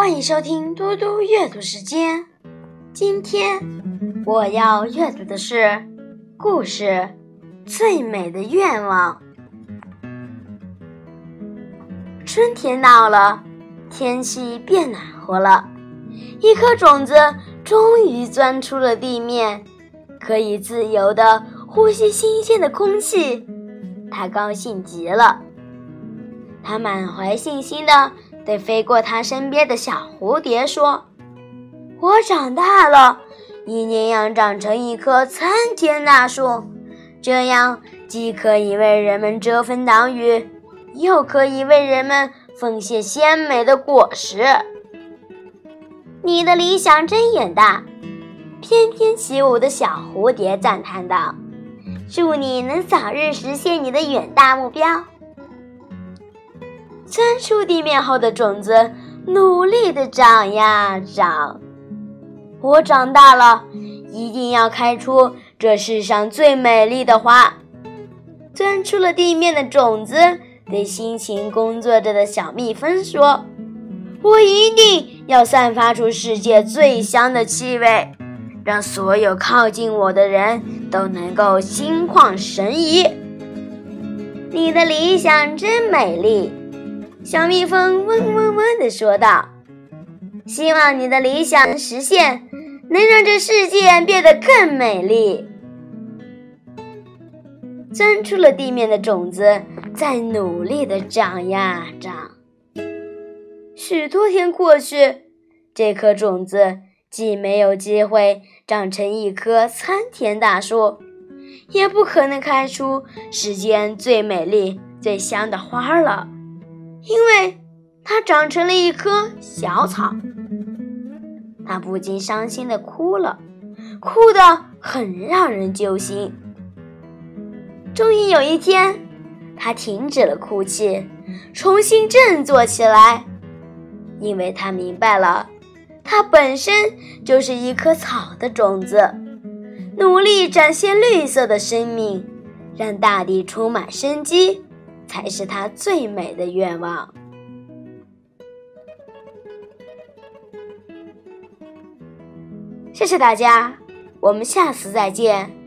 欢迎收听嘟嘟阅读时间。今天我要阅读的是故事《最美的愿望》。春天到了，天气变暖和了，一颗种子终于钻出了地面，可以自由的呼吸新鲜的空气。它高兴极了，它满怀信心的。对飞过他身边的小蝴蝶说：“我长大了，一定要长成一棵参天大树，这样既可以为人们遮风挡雨，又可以为人们奉献鲜美的果实。”你的理想真远大，翩翩起舞的小蝴蝶赞叹道：“祝你能早日实现你的远大目标。”钻出地面后的种子努力地长呀长，我长大了，一定要开出这世上最美丽的花。钻出了地面的种子对辛勤工作着的小蜜蜂说：“我一定要散发出世界最香的气味，让所有靠近我的人都能够心旷神怡。”你的理想真美丽。小蜜蜂嗡嗡嗡地说道：“希望你的理想能实现，能让这世界变得更美丽。”钻出了地面的种子在努力地长呀长。许多天过去，这颗种子既没有机会长成一棵参天大树，也不可能开出世间最美丽、最香的花了。因为它长成了一棵小草，它不禁伤心的哭了，哭得很让人揪心。终于有一天，它停止了哭泣，重新振作起来，因为它明白了，它本身就是一颗草的种子，努力展现绿色的生命，让大地充满生机。才是他最美的愿望。谢谢大家，我们下次再见。